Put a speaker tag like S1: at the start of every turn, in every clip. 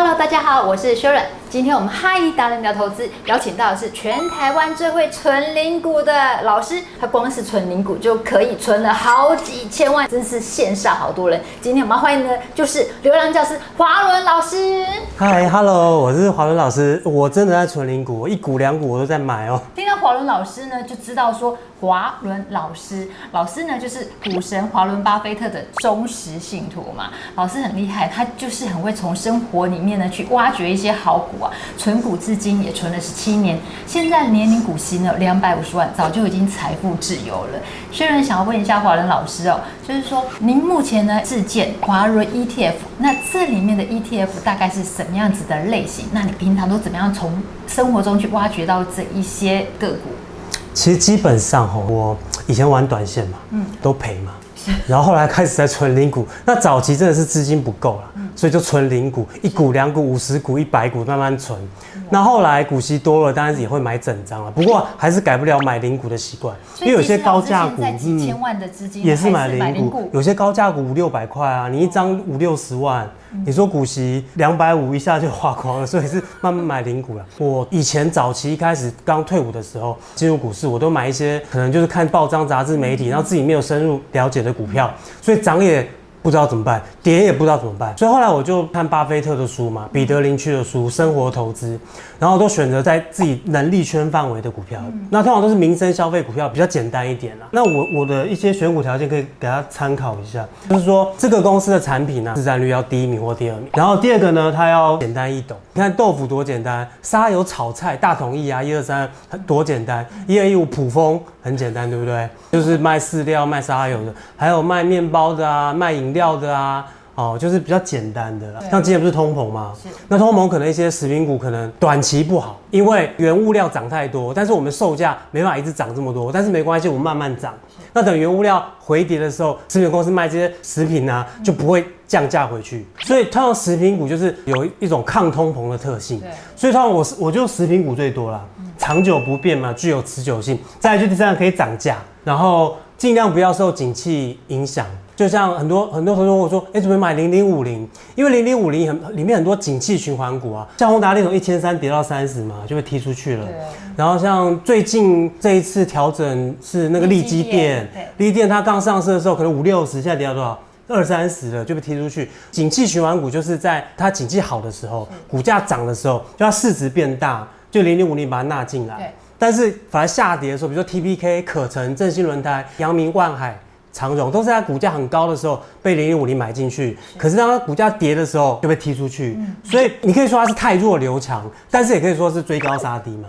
S1: Hello，大家好，我是 Sharon。今天我们嗨达人聊投资，邀请到的是全台湾最会存零股的老师，他光是存零股就可以存了好几千万，真是羡煞好多人。今天我们要欢迎的就是流浪教师华伦老师。
S2: Hi，Hello，我是华伦老师，我真的在存零股，一股两股我都在买哦。
S1: 听到华伦老师呢，就知道说华伦老师，老师呢就是股神华伦巴菲特的忠实信徒嘛。老师很厉害，他就是很会从生活里面呢去挖掘一些好股啊，存股至今也存了十七年，现在年龄股息呢两百五十万，早就已经财富自由了。虽然想要问一下华伦老师哦，就是说您目前呢自建华伦 ETF，那这里面的 ETF 大概是什么样子的类型？那你平常都怎么样从生活中去挖掘到这一些个股？
S2: 其实基本上哈，我以前玩短线嘛，嗯，都赔嘛。然后后来开始在存零股，那早期真的是资金不够了，所以就存零股，一股两股五十股一百股慢慢存。那后来股息多了，当然也会买整张了，不过还是改不了买零股的习惯，因为有些高价股，
S1: 几千万的资金
S2: 也是买零股，有些高价股五六百块啊，你一张五六十万。你说股息两百五一下就花光了，所以是慢慢买零股了。我以前早期一开始刚退伍的时候进入股市，我都买一些可能就是看报章杂志媒体，然后自己没有深入了解的股票，所以涨也。不知道怎么办，跌也不知道怎么办，所以后来我就看巴菲特的书嘛，彼得林区的书《生活投资》，然后都选择在自己能力圈范围的股票。那通常都是民生消费股票，比较简单一点啦。那我我的一些选股条件可以给大家参考一下，就是说这个公司的产品呢，市占率要第一名或第二名。然后第二个呢，它要简单易懂。你看豆腐多简单，沙油炒菜大统一啊，一二三多简单，一二一五普丰很简单，对不对？就是卖饲料、卖沙油的，还有卖面包的啊，卖饮料的啊，哦，就是比较简单的啦。像今年不是通膨吗？是。那通膨可能一些食品股可能短期不好，因为原物料涨太多，但是我们售价没办法一直涨这么多，但是没关系，我们慢慢涨。那等原物料回跌的时候，食品公司卖这些食品啊，就不会降价回去。所以通常食品股就是有一种抗通膨的特性。对。所以通常我是我就食品股最多啦，长久不变嘛，具有持久性。再来就第三个可以涨价。然后尽量不要受景气影响，就像很多很多同学问我说，哎，怎么买零零五零？因为零零五零很里面很多景气循环股啊，像宏达电从一千三跌到三十嘛，就被踢出去了。对。然后像最近这一次调整是那个力积电，力积电它刚上市的时候可能五六十，现在跌到多少？二三十了，就被踢出去。景气循环股就是在它景气好的时候，股价涨的时候，就它市值变大，就零零五零把它纳进来。对。但是反而下跌的时候，比如说 TPK、可成、正新轮胎、阳明、万海、长荣，都是在股价很高的时候被零零五零买进去。可是当它股价跌的时候，就被踢出去。所以你可以说它是太弱留强，但是也可以说是追高杀低嘛。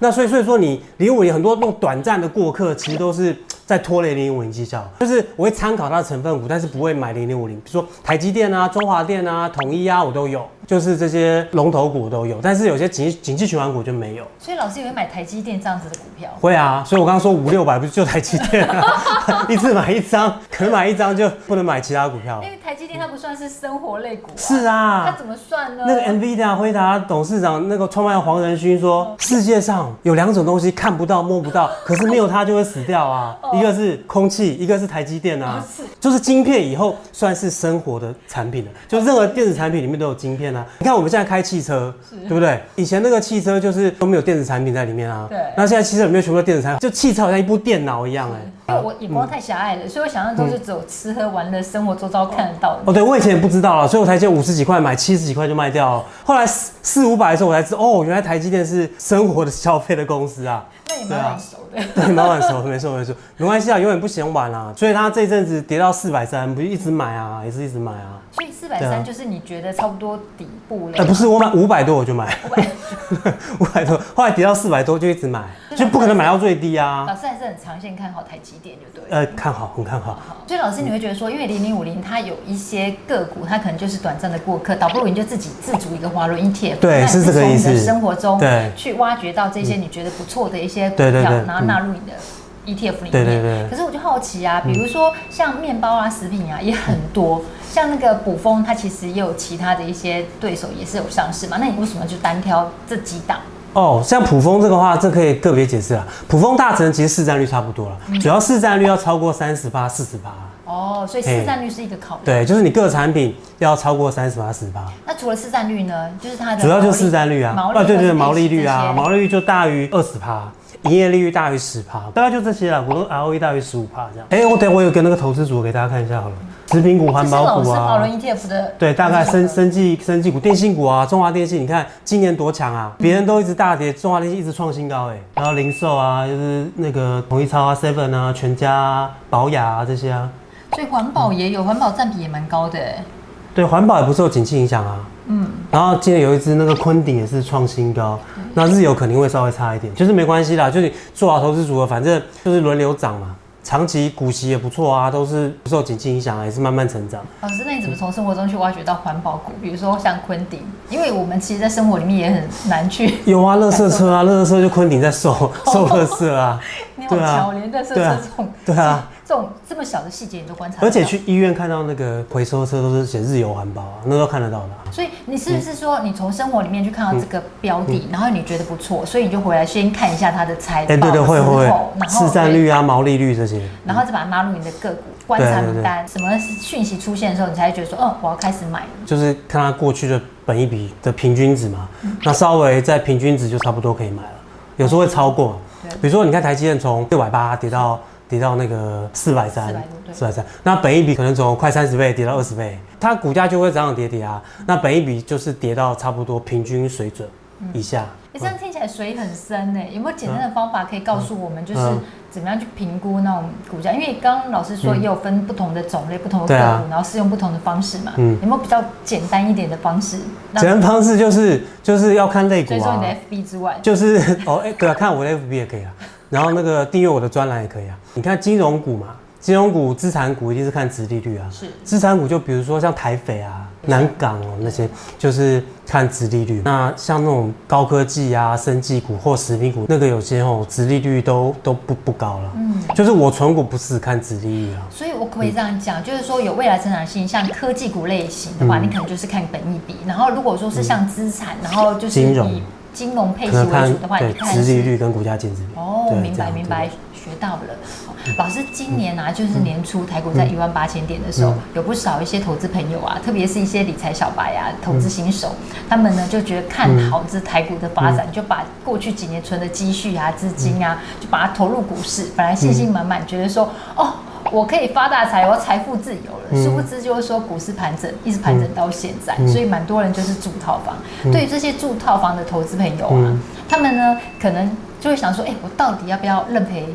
S2: 那所以所以说你零零五零很多那种短暂的过客，其实都是在拖累零零五零绩效。就是我会参考它的成分股，但是不会买零零五零。比如说台积电啊、中华电啊、统一啊，我都有。就是这些龙头股都有，但是有些景景气循环股就没有。
S1: 所以老师也会买台积电这样子的股票？
S2: 会啊，所以我刚刚说五六百不是就台积电啊？一次买一张，可能买一张就不能买其他股票。
S1: 因为台积电它不算是生活类股。
S2: 是啊。
S1: 它怎么算呢？
S2: 那个 NVIDIA 辉达董事长那个创办人黄仁勋说，世界上有两种东西看不到摸不到，可是没有它就会死掉啊。一个是空气，一个是台积电啊。就是晶片以后算是生活的产品了，就任何电子产品里面都有晶片啊。你看我们现在开汽车，对不对？以前那个汽车就是都没有电子产品在里面啊。对。那现在汽车里面全部都电子产品，就汽车好像一部电脑一样哎。
S1: 因为我眼光太狭隘了，所以我想象中就只有吃喝玩乐、生活周遭看得到的。
S2: 哦，对，我以前也不知道了，所以我才借五十几块买，七十几块就卖掉了。后来四四五百的时候，我才知道哦，原来台积电是生活的消费的公司啊。
S1: 那也蛮晚熟的。
S2: 对，蛮晚熟，没错没错，没关系啊，永远不嫌晚啊。所以他这阵子跌到四百三，不是一直买啊，也是一直买啊。
S1: 所以四百三就是你觉得差不多底部了？
S2: 呃，不是，我买五百多我就买。五百，五百多，后来跌到四百多就一直买，就不可能买到最低啊。
S1: 老师还是很长线看好台积电，就对。
S2: 呃，看好，很看好。
S1: 好，所以老师你会觉得说，因为零零五零它有一些个股，它可能就是短暂的过客，倒不如你就自己自主一个华伦 ETF。
S2: 对，是这个意思。
S1: 生活中对去挖掘到这些你觉得不错的一些股票，然后纳入你的 ETF 里面。对对对。可是我就好奇啊，比如说像面包啊、食品啊也很多，像那个卜蜂，它其实也有其他的一些对手也是有上市嘛，那你为什么就单挑这几档？
S2: 哦，像普丰这个话，这可以个别解释了。普丰大成其实市占率差不多了，主要市占率要超过三十八、四十八。
S1: 哦，所以市占率是一个考量。
S2: 对，就是你各产品要超过三十八、四、十八。
S1: 那除了市占率呢？就是它的
S2: 主要就是市占率啊，
S1: 毛
S2: 利啊，对对对，毛利率啊，毛利率就大于二十趴。营业利率大于十趴，大概就这些了。我都 ROE 大于十五趴这样。哎、欸，我等我有个那个投资组给大家看一下好了。食品股、环保股啊。
S1: ETF 的。
S2: 对，大概生生技、生技股、电信股啊，中华电信，你看今年多强啊！别人都一直大跌，中华电信一直创新高哎。然后零售啊，就是那个统一超啊、Seven 啊、全家啊、宝雅啊这些啊。
S1: 所以环保也有，环、嗯、保占比也蛮高的哎。
S2: 对，环保也不受景气影响啊。嗯。然后今天有一只那个昆鼎也是创新高。那日有肯定会稍微差一点，就是没关系啦，就是做好投资组合，反正就是轮流涨嘛，长期股息也不错啊，都是不受景气影响，也是慢慢成长。
S1: 老师，那你怎么从生活中去挖掘到环保股？比如说像昆鼎，因为我们其实，在生活里面也很难去。
S2: 有啊，垃圾车啊，垃圾车就昆鼎在收 收垃圾啊。
S1: 你好巧，连垃圾车这种。
S2: 对啊。
S1: 这种这么小的细节你都观察，
S2: 而且去医院看到那个回收车都是写日油环保啊，那都看得到的、啊。
S1: 所以你是不是说你从生活里面去看到这个标的，嗯、然后你觉得不错，所以你就回来先看一下它的财报、欸、对对会会
S2: 然后市占率啊、毛利率这些，
S1: 然后再把它纳入你的个股观察名单，什么讯息出现的时候，你才会觉得说，哦，我要开始买。
S2: 就是看它过去的本一比的平均值嘛，嗯、那稍微在平均值就差不多可以买了，有时候会超过。比如说你看台积电从六百八跌到。跌到那个四百三，四百三，那本一比可能从快三十倍跌到二十倍，它股价就会涨涨跌跌啊。那本一比就是跌到差不多平均水准以下。
S1: 你、嗯欸、这样听起来水很深呢，有没有简单的方法可以告诉我们，就是怎么样去评估那种股价？因为刚刚老师说也有分不同的种类、不同的个股，然后适用不同的方式嘛。嗯，有没有比较简单一点的方式？
S2: 简单方式就是就是要看类股啊。
S1: 所以说你的 FB 之外，
S2: 就是哦，哎、欸，对啊，看我的 FB 也可以啊。然后那个订阅我的专栏也可以啊。你看金融股嘛，金融股、资产股一定是看殖利率啊。是。资产股就比如说像台肥啊、南港哦那些，就是看殖利率。那像那种高科技啊、生技股或食品股，那个有些哦，殖利率都都不不高了。嗯。就是我存股不是看殖利率啊。
S1: 所以我可以这样讲，就是说有未来成长性，像科技股类型的话，你可能就是看本益比。然后如果说是像资产，然后就是金融。金融配息为主的话，你看殖利率跟股价净值比。哦，明白明白，学到了。老师，今年啊，就是年初台股在一万八千点的时候，有不少一些投资朋友啊，特别是一些理财小白啊，投资新手，他们呢就觉得看好这台股的发展，就把过去几年存的积蓄啊、资金啊，就把它投入股市，本来信心满满，觉得说哦。我可以发大财，我要财富自由了。殊不知就是说股市盘整，一直盘整到现在，所以蛮多人就是住套房。对于这些住套房的投资朋友啊，他们呢可能就会想说：哎，我到底要不要认赔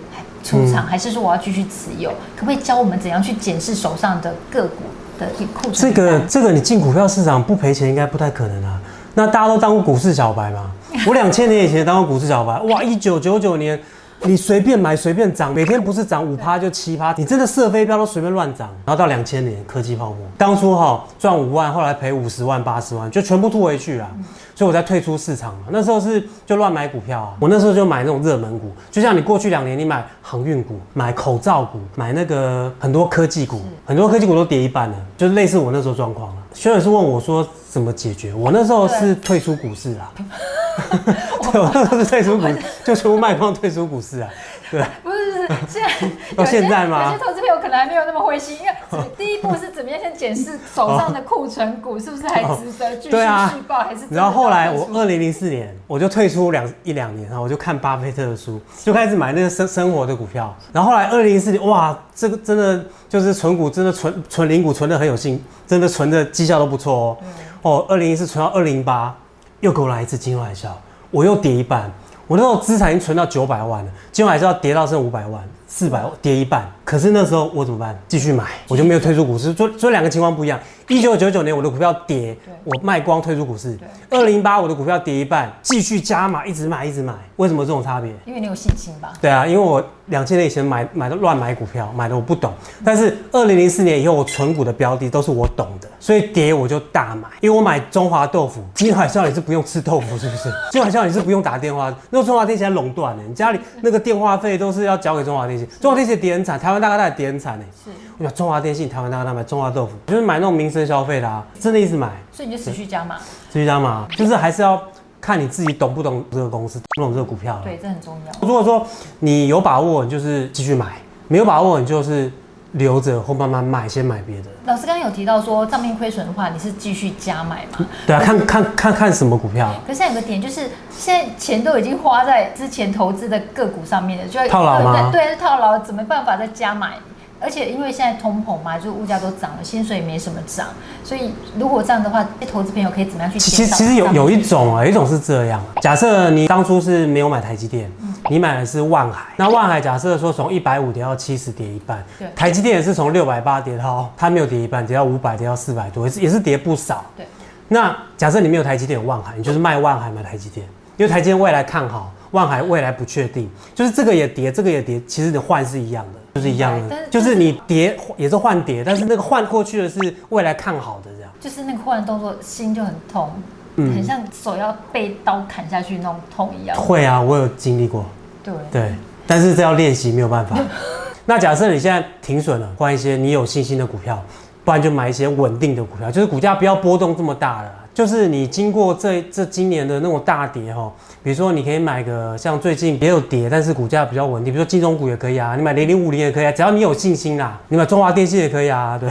S1: 出场，还是说我要继续持有？可不可以教我们怎样去检视手上的个股的库存？这
S2: 个这个，你进股票市场不赔钱应该不太可能啊。那大家都当过股市小白嘛？我两千年以前当过股市小白，哇，一九九九年。你随便买随便涨，每天不是涨五趴就七趴，你真的射飞镖都随便乱涨。然后到两千年科技泡沫，当初哈赚五万，后来赔五十万八十万，就全部吐回去了。所以我才退出市场嘛。那时候是就乱买股票啊，我那时候就买那种热门股，就像你过去两年你买航运股、买口罩股、买那个很多科技股，很多科技股都跌一半了，就是类似我那时候状况了。学员是问我说怎么解决，我那时候是退出股市啊。退出股，就全部卖光退出股市啊。对，
S1: 不是，是现在
S2: 到现在吗？
S1: 有些投资朋友可能还没有那么灰心，因为第一步是怎么样先检视手上的库存股是不是还值得 继续续报，还是？
S2: 然后后来我二零零四年我就退出两一两年，然后我就看巴菲特的书，就开始买那个生生活的股票。然后后来二零零四年，哇，这个真的就是存股，真的存存零股存的很有心，真的存的绩效都不错哦。哦，二零一四存到二零八，又给我来一次金融海啸，我又跌一半。我那时候资产已经存到九百万了，结果还是要跌到剩五百万，四百跌一半。可是那时候我怎么办？继续买，我就没有退出股市。所以所以两个情况不一样。一九九九年我的股票跌，我卖光退出股市。二零八我的股票跌一半，继续加码，一直买一直买。为什么这种差别？
S1: 因为你有信心吧？
S2: 对啊，因为我两千年以前买买的乱买股票，买的我不懂。但是二零零四年以后我存股的标的都是我懂的，所以跌我就大买。因为我买中华豆腐，金融海啸你是不用吃豆腐是不是？金融海啸你是不用打电话，那中华电信还垄断呢，你家里那个电话费都是要交给中华电信，中华电信跌很惨，台湾大哥大也跌很惨呢。是，我讲中华电信、台湾大哥大买中华豆腐，就是买那种民生消费的啊，真的一直买。
S1: 所以你就持续加码，
S2: 持续加码，就是还是要。看你自己懂不懂这个公司，懂不懂这个股票。
S1: 对，这很重要。
S2: 如果说你有把握，你就是继续买；没有把握，你就是留着或慢慢卖，先买别的。
S1: 老师刚刚有提到说，账面亏损的话，你是继续加买嘛？
S2: 对啊，看看看看什么股票。
S1: 可是现在有个点就是，现在钱都已经花在之前投资的个股上面了，就要
S2: 套牢吗？
S1: 对，对，套牢，怎么办法再加买？而且因为现在通膨嘛，就是物价都涨了，薪水也没什么涨，所以如果这样的话，投资朋友可以怎么样去？
S2: 其实其实有有一种啊，有一种是这样。假设你当初是没有买台积电，嗯、你买的是万海，那万海假设说从一百五跌到七十，跌一半。对。台积电也是从六百八跌到，它没有跌一半，跌到五百，跌到四百多，也是也是跌不少。对。那假设你没有台积电，有万海，你就是卖万海买台积电，因为台积电未来看好，万海未来不确定，就是这个也跌，这个也跌，其实你换是一样的。就是一样的，就是你叠也是换跌，但是那个换过去的是未来看好的这样。
S1: 就是那个换动作，心就很痛，嗯，很像手要被刀砍下去那种痛一样。
S2: 会啊，我有经历过。
S1: 对
S2: 对，但是这要练习，没有办法。那假设你现在停损了，换一些你有信心的股票，不然就买一些稳定的股票，就是股价不要波动这么大的。就是你经过这这今年的那种大跌哈，比如说你可以买个像最近也有跌，但是股价比较稳定，比如说金融股也可以啊，你买零零五零也可以啊，只要你有信心啦，你买中华电信也可以啊，对。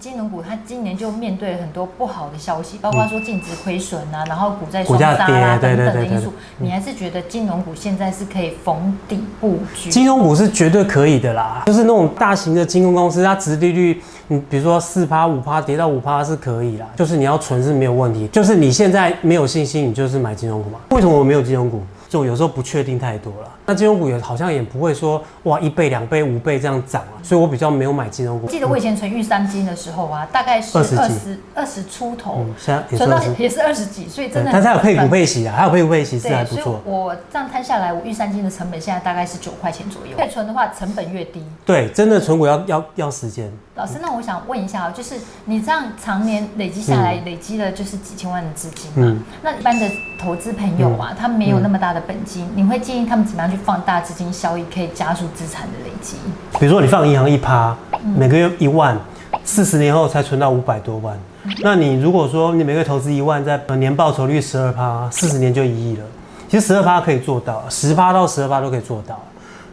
S1: 金融股它今年就面对很多不好的消息，包括说净值亏损啊，然后股债双杀啊等等的因素。你还是觉得金融股现在是可以逢底布局？
S2: 金融股是绝对可以的啦，就是那种大型的金融公司，它殖利率，你比如说四趴五趴跌到五趴是可以啦，就是你要存是没有问题。就是你现在没有信心，你就是买金融股嘛？为什么我没有金融股？就有时候不确定太多了，那金融股也好像也不会说哇一倍两倍五倍这样涨啊，所以我比较没有买金融股。
S1: 记得我以前存玉三金的时候啊，大概是二十二十出头，
S2: 现在
S1: 存到也是二十几，所以真的。
S2: 但是还有配股配息啊，还有配股配息是还不错。
S1: 我这样摊下来，我玉三金的成本现在大概是九块钱左右。越存的话，成本越低。
S2: 对，真的存股要要要时间。
S1: 老师，那我想问一下啊，就是你这样常年累积下来，累积了就是几千万的资金嘛？嗯、那一般的投资朋友啊，嗯、他没有那么大的本金，嗯、你会建议他们怎么样去放大资金效益，可以加速资产的累积？
S2: 比如说你放银行一趴，每个月一万，四十年后才存到五百多万。嗯、那你如果说你每个月投资一万，在年报酬率十二趴，四十年就一亿了。其实十二趴可以做到，十趴到十二趴都可以做到。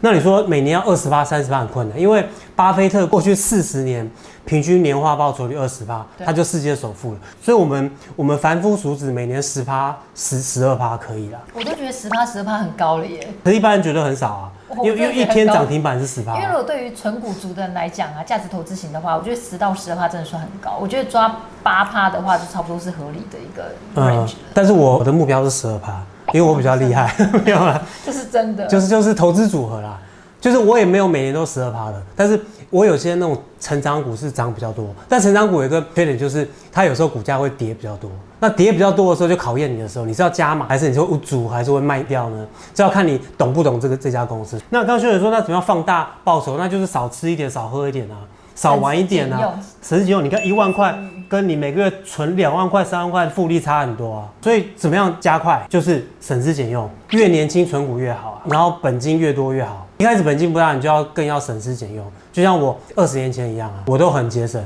S2: 那你说每年要二十八、三十趴很困难，因为巴菲特过去四十年平均年化报酬率二十趴，他就世界首富了。所以我们我们凡夫俗子每年十趴、十十二趴可以啦。
S1: 我都觉得十趴、十二趴很高了耶。
S2: 可是一般人觉得很少啊，因为因为一天涨停板是十趴。
S1: 因为如果对于纯股族的人来讲啊，价值投资型的话，我觉得十到十二趴真的算很高。我觉得抓八趴的话，就差不多是合理的一个 range。
S2: 嗯，但是我的目标是十二趴。因为我比较厉害，没有啦，
S1: 这是真的，
S2: 就是就是投资组合啦，就是我也没有每年都十二趴的，但是我有些那种成长股是涨比较多，但成长股有一个缺点就是它有时候股价会跌比较多，那跌比较多的时候就考验你的时候，你是要加码还是你是会组还是会卖掉呢？这要看你懂不懂这个这家公司。那刚刚学姐说那怎么样放大报酬？那就是少吃一点，少喝一点啊。少玩一点啊，省吃俭用。你看一万块，跟你每个月存两万块、三万块的复利差很多啊。所以怎么样加快？就是省吃俭用，越年轻存股越好啊。然后本金越多越好。一开始本金不大，你就要更要省吃俭用。就像我 二十年前一样啊，我都很节省。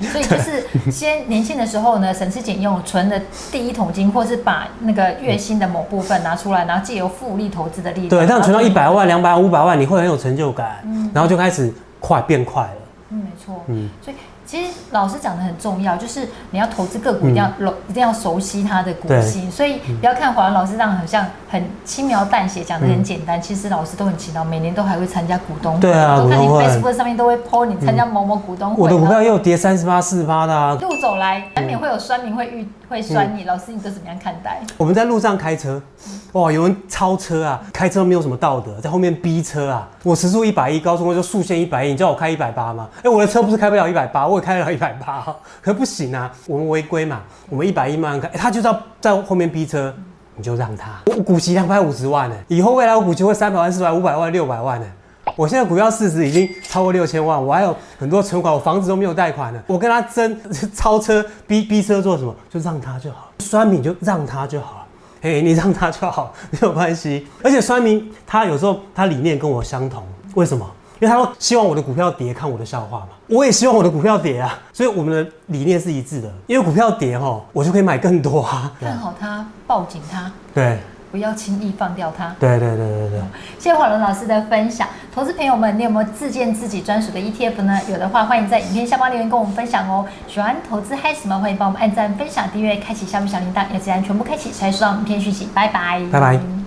S1: 所以就是先年轻的时候呢，省吃俭用，存的第一桶金，或是把那个月薪的某部分拿出来，然后借由复利投资的力量，
S2: 对，这样存到一百万、两百万、五百万，你会很有成就感。嗯，然后就开始快变快了。
S1: 嗯，没错。嗯，所以其实老师讲的很重要，就是你要投资个股，一定要熟，一定要熟悉它的股性。所以不要看华文老师这样好像很轻描淡写讲的很简单，其实老师都很勤劳，每年都还会参加股东会。对啊，我看你 Facebook 上面都会 po 你参加某某股东会。
S2: 我的股票又跌三十八、四十八的啊。
S1: 路走来难免会有酸民会遇会酸你，老师你都怎么样看待？
S2: 我们在路上开车。哇，有人超车啊！开车没有什么道德，在后面逼车啊！我时速一百一，高速公路就速限一百一，你叫我开一百八吗？哎、欸，我的车不是开不了一百八，我开了一百八，可不行啊！我们违规嘛，我们一百一慢慢开，他就要在后面逼车，你就让他。我股息两百五十万呢，以后未来我股息会三百万、四百、五百万、六百万呢。我现在股票市值已经超过六千万，我还有很多存款，我房子都没有贷款呢。我跟他争超车，逼逼车做什么？就让他就好，酸民就让他就好了。哎，你让他就好，没有关系。而且酸明他有时候他理念跟我相同，为什么？因为他说希望我的股票跌，看我的笑话嘛。我也希望我的股票跌啊，所以我们的理念是一致的。因为股票跌哈，我就可以买更多啊。
S1: 看好它，抱紧它。
S2: 对，
S1: 不要轻易放掉它。
S2: 对对对对对。
S1: 谢谢华伦老师的分享，投资朋友们，你有没有自建自己专属的 ETF 呢？有的话，欢迎在影片下方留言跟我们分享哦。喜欢投资嗨什么？欢迎帮我们按赞、分享、订阅、开启下面小铃铛，也记得全部开启才收到影片讯息。拜拜，
S2: 拜拜。